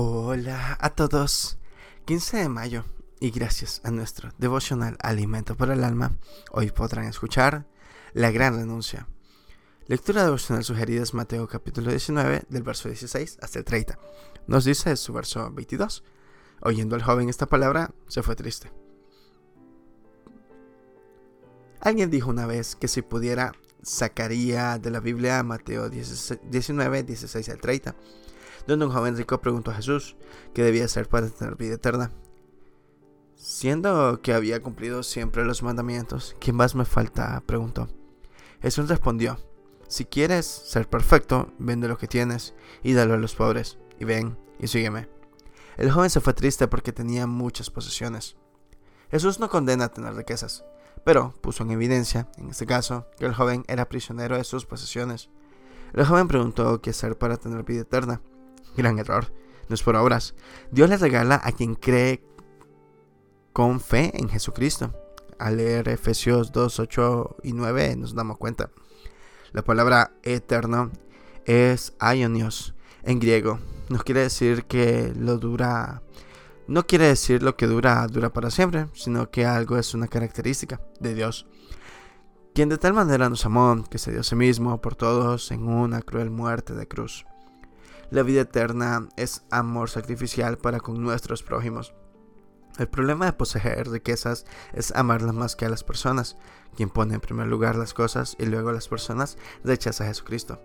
Hola a todos. 15 de mayo y gracias a nuestro devocional Alimento para el Alma, hoy podrán escuchar La Gran Renuncia. Lectura devocional sugerida es Mateo capítulo 19 del verso 16 hasta el 30. Nos dice su verso 22. Oyendo al joven esta palabra, se fue triste. Alguien dijo una vez que si pudiera sacaría de la Biblia Mateo 19, 16 al 30 donde un joven rico preguntó a Jesús qué debía hacer para tener vida eterna. Siendo que había cumplido siempre los mandamientos, ¿qué más me falta? preguntó. Jesús respondió, si quieres ser perfecto, vende lo que tienes y dalo a los pobres, y ven y sígueme. El joven se fue triste porque tenía muchas posesiones. Jesús no condena a tener riquezas, pero puso en evidencia, en este caso, que el joven era prisionero de sus posesiones. El joven preguntó qué hacer para tener vida eterna. Gran error. No es por obras. Dios le regala a quien cree con fe en Jesucristo. Al leer Efesios 2, 8 y 9 nos damos cuenta. La palabra eterno es aionios en griego. Nos quiere decir que lo dura. No quiere decir lo que dura, dura para siempre, sino que algo es una característica de Dios. Quien de tal manera nos amó que se dio a sí mismo por todos en una cruel muerte de cruz. La vida eterna es amor sacrificial para con nuestros prójimos. El problema de poseer riquezas es amarlas más que a las personas. Quien pone en primer lugar las cosas y luego las personas rechaza a Jesucristo.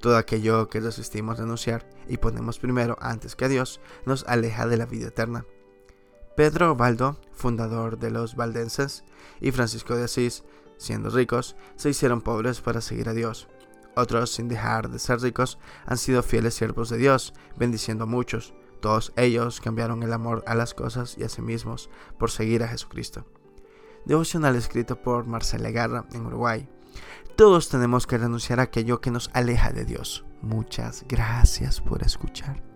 Todo aquello que resistimos denunciar y ponemos primero antes que a Dios nos aleja de la vida eterna. Pedro Baldo, fundador de los valdenses, y Francisco de Asís, siendo ricos, se hicieron pobres para seguir a Dios. Otros, sin dejar de ser ricos, han sido fieles siervos de Dios, bendiciendo a muchos. Todos ellos cambiaron el amor a las cosas y a sí mismos por seguir a Jesucristo. Devocional escrito por Marcela Garra en Uruguay. Todos tenemos que renunciar a aquello que nos aleja de Dios. Muchas gracias por escuchar.